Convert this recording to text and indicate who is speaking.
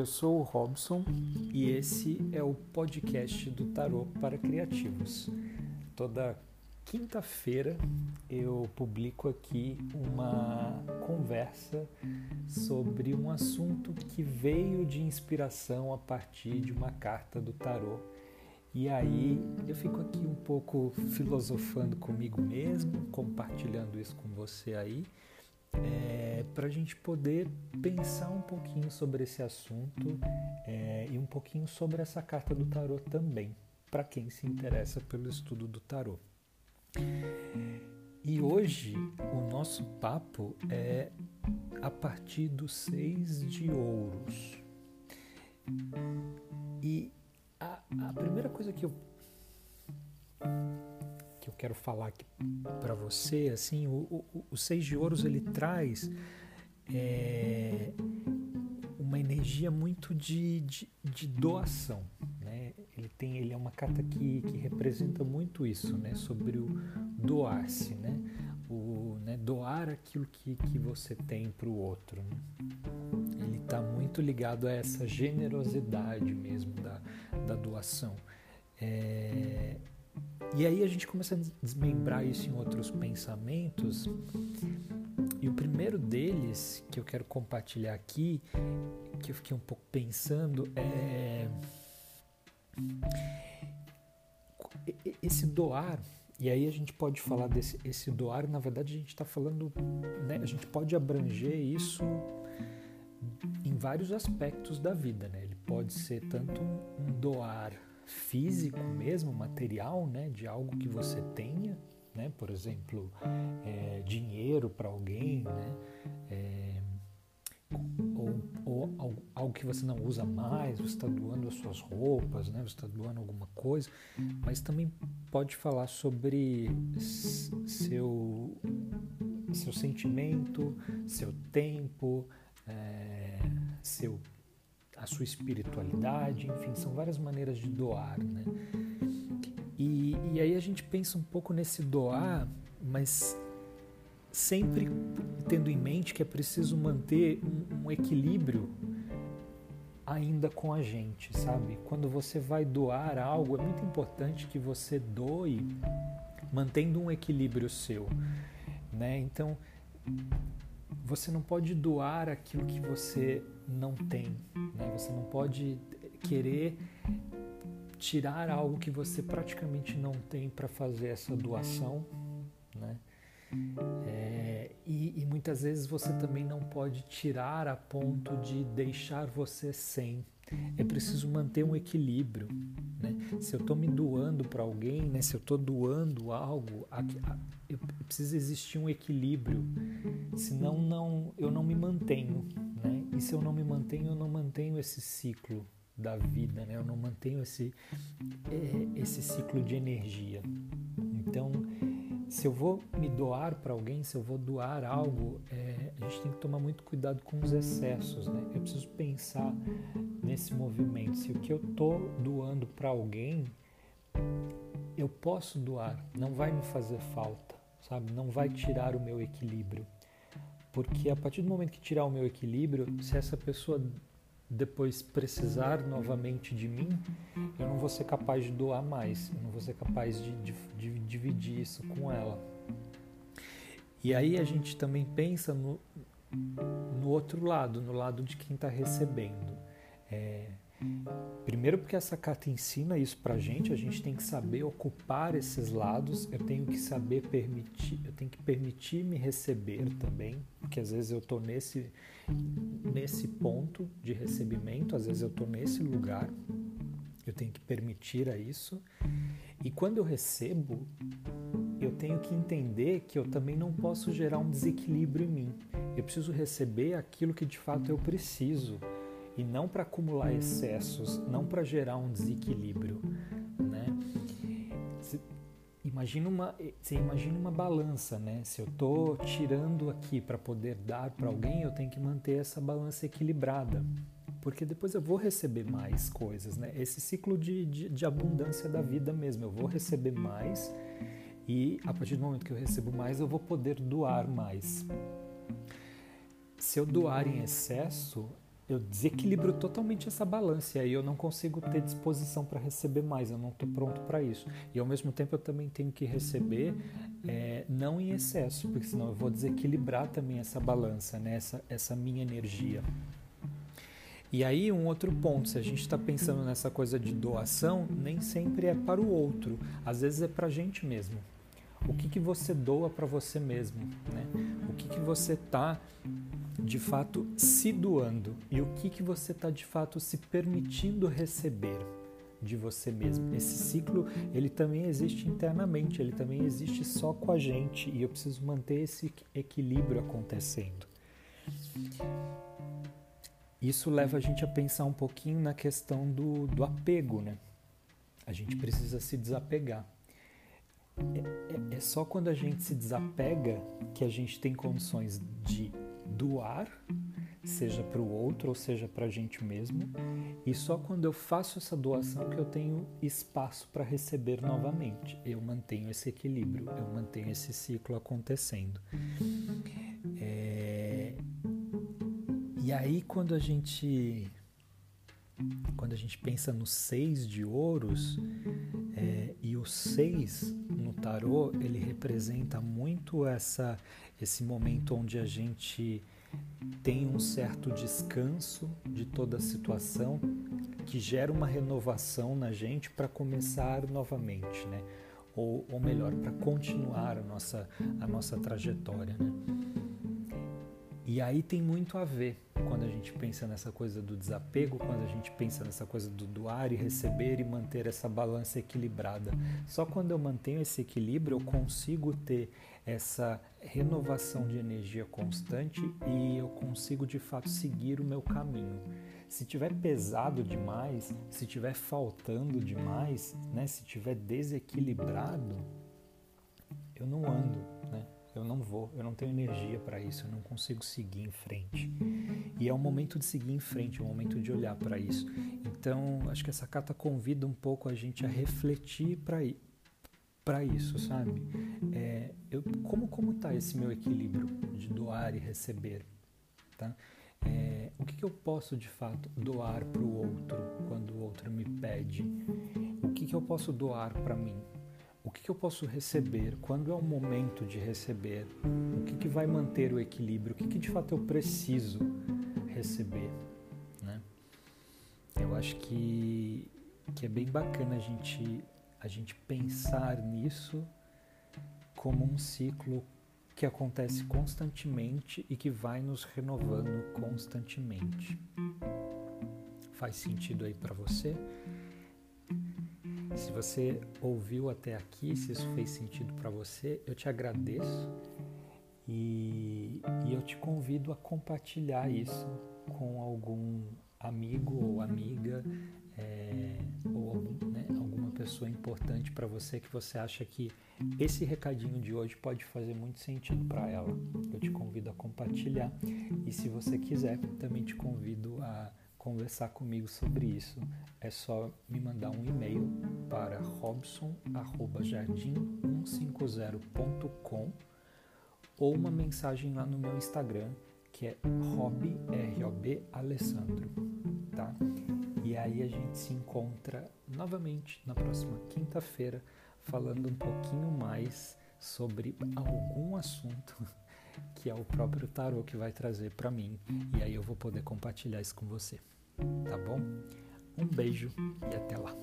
Speaker 1: Eu sou o Robson e esse é o podcast do Tarot para Criativos. Toda quinta-feira eu publico aqui uma conversa sobre um assunto que veio de inspiração a partir de uma carta do tarot. E aí eu fico aqui um pouco filosofando comigo mesmo, compartilhando isso com você aí é, para a gente poder pensar um pouquinho sobre esse assunto é, e um pouquinho sobre essa carta do tarot também, para quem se interessa pelo estudo do tarot. E hoje o nosso papo é a partir do seis de ouros. E a, a primeira coisa que eu quero falar aqui para você, assim, o, o, o, seis de ouros ele traz é, uma energia muito de, de, de, doação, né? Ele tem, ele é uma carta que, que representa muito isso, né? Sobre o doar-se, né? O né? doar aquilo que, que você tem para o outro. Né? Ele está muito ligado a essa generosidade mesmo da, da doação. É, e aí a gente começa a desmembrar isso em outros pensamentos. E o primeiro deles que eu quero compartilhar aqui, que eu fiquei um pouco pensando, é esse doar. E aí a gente pode falar desse esse doar, na verdade a gente está falando, né, a gente pode abranger isso em vários aspectos da vida, né? Ele pode ser tanto um doar físico mesmo, material, né, de algo que você tenha, né, por exemplo, é, dinheiro para alguém, né, é, ou, ou algo, que você não usa mais, você está doando as suas roupas, né, você está doando alguma coisa, mas também pode falar sobre seu, seu sentimento, seu tempo, é, seu a sua espiritualidade, enfim, são várias maneiras de doar, né? E, e aí a gente pensa um pouco nesse doar, mas sempre tendo em mente que é preciso manter um, um equilíbrio ainda com a gente, sabe? Quando você vai doar algo, é muito importante que você doe mantendo um equilíbrio seu, né? Então, você não pode doar aquilo que você não tem, né? Você não pode querer tirar algo que você praticamente não tem para fazer essa doação, né? É, e, e, muitas vezes você também não pode tirar a ponto de deixar você sem. É preciso manter um equilíbrio. Né? Se eu estou me doando para alguém, né? se eu estou doando algo, a, a, eu, precisa existir um equilíbrio. Senão não, eu não me mantenho. Né? E se eu não me mantenho, eu não mantenho esse ciclo da vida, né? eu não mantenho esse, é, esse ciclo de energia. Então, se eu vou me doar para alguém, se eu vou doar algo, é, a gente tem que tomar muito cuidado com os excessos, né? Eu preciso pensar nesse movimento. Se o que eu estou doando para alguém, eu posso doar, não vai me fazer falta, sabe? Não vai tirar o meu equilíbrio. Porque a partir do momento que tirar o meu equilíbrio, se essa pessoa depois precisar novamente de mim, eu não vou ser capaz de doar mais, eu não vou ser capaz de, de, de dividir isso com ela. E aí a gente também pensa no, no outro lado, no lado de quem está recebendo. É, primeiro porque essa carta ensina isso para a gente, a gente tem que saber ocupar esses lados, eu tenho que saber permitir, eu tenho que permitir me receber também, porque às vezes eu estou nesse nesse ponto de recebimento, às vezes eu estou nesse lugar, eu tenho que permitir a isso. E quando eu recebo, eu tenho que entender que eu também não posso gerar um desequilíbrio em mim. Eu preciso receber aquilo que de fato eu preciso e não para acumular excessos, não para gerar um desequilíbrio? Imagina uma, você imagina uma balança, né? Se eu estou tirando aqui para poder dar para alguém, eu tenho que manter essa balança equilibrada, porque depois eu vou receber mais coisas, né? Esse ciclo de, de, de abundância da vida mesmo, eu vou receber mais e a partir do momento que eu recebo mais, eu vou poder doar mais. Se eu doar em excesso, eu desequilibro totalmente essa balança e aí eu não consigo ter disposição para receber mais, eu não estou pronto para isso. E ao mesmo tempo eu também tenho que receber é, não em excesso, porque senão eu vou desequilibrar também essa balança, né? essa, essa minha energia. E aí um outro ponto, se a gente está pensando nessa coisa de doação, nem sempre é para o outro, às vezes é para a gente mesmo. O que, que você doa para você mesmo? Né? O que, que você está de fato se doando e o que, que você está de fato se permitindo receber de você mesmo. Esse ciclo ele também existe internamente, ele também existe só com a gente e eu preciso manter esse equilíbrio acontecendo. Isso leva a gente a pensar um pouquinho na questão do, do apego, né? A gente precisa se desapegar. É, é, é só quando a gente se desapega que a gente tem condições de doar, seja para o outro ou seja para a gente mesmo, e só quando eu faço essa doação que eu tenho espaço para receber novamente. Eu mantenho esse equilíbrio, eu mantenho esse ciclo acontecendo. É... E aí quando a gente quando a gente pensa no seis de ouros é, e o seis no tarô ele representa muito essa esse momento onde a gente tem um certo descanso de toda a situação que gera uma renovação na gente para começar novamente, né? Ou, ou melhor, para continuar a nossa, a nossa trajetória, né? E aí tem muito a ver quando a gente pensa nessa coisa do desapego, quando a gente pensa nessa coisa do doar e receber e manter essa balança equilibrada. Só quando eu mantenho esse equilíbrio eu consigo ter essa renovação de energia constante e eu consigo de fato seguir o meu caminho. Se tiver pesado demais, se tiver faltando demais, né, se tiver desequilibrado, eu não ando, né? Eu não vou, eu não tenho energia para isso, eu não consigo seguir em frente. E é o momento de seguir em frente, é o momento de olhar para isso. Então, acho que essa carta convida um pouco a gente a refletir para para isso, sabe? É, eu, como como está esse meu equilíbrio de doar e receber, tá? É, o que, que, eu posso de fato doar para o outro quando o outro me pede? O que, que eu posso doar para mim? O que, eu posso receber? Quando é o momento de receber? O que, que vai manter o equilíbrio? O que, que de fato eu preciso receber? Né? Eu acho que, que é bem bacana a gente a gente pensar nisso como um ciclo que acontece constantemente e que vai nos renovando constantemente. Faz sentido aí para você? Se você ouviu até aqui, se isso fez sentido para você, eu te agradeço e, e eu te convido a compartilhar isso com algum amigo ou amiga é, ou né, alguma pessoa importante para você que você acha que esse recadinho de hoje pode fazer muito sentido para ela. Eu te convido a compartilhar e se você quiser, também te convido a conversar comigo sobre isso. É só me mandar um e-mail para robson@jardim150.com ou uma mensagem lá no meu Instagram que é Rob, R-O-B, Alessandro, tá? E aí a gente se encontra novamente na próxima quinta-feira falando um pouquinho mais sobre algum assunto que é o próprio tarô que vai trazer para mim e aí eu vou poder compartilhar isso com você. Tá bom? Um beijo e até lá.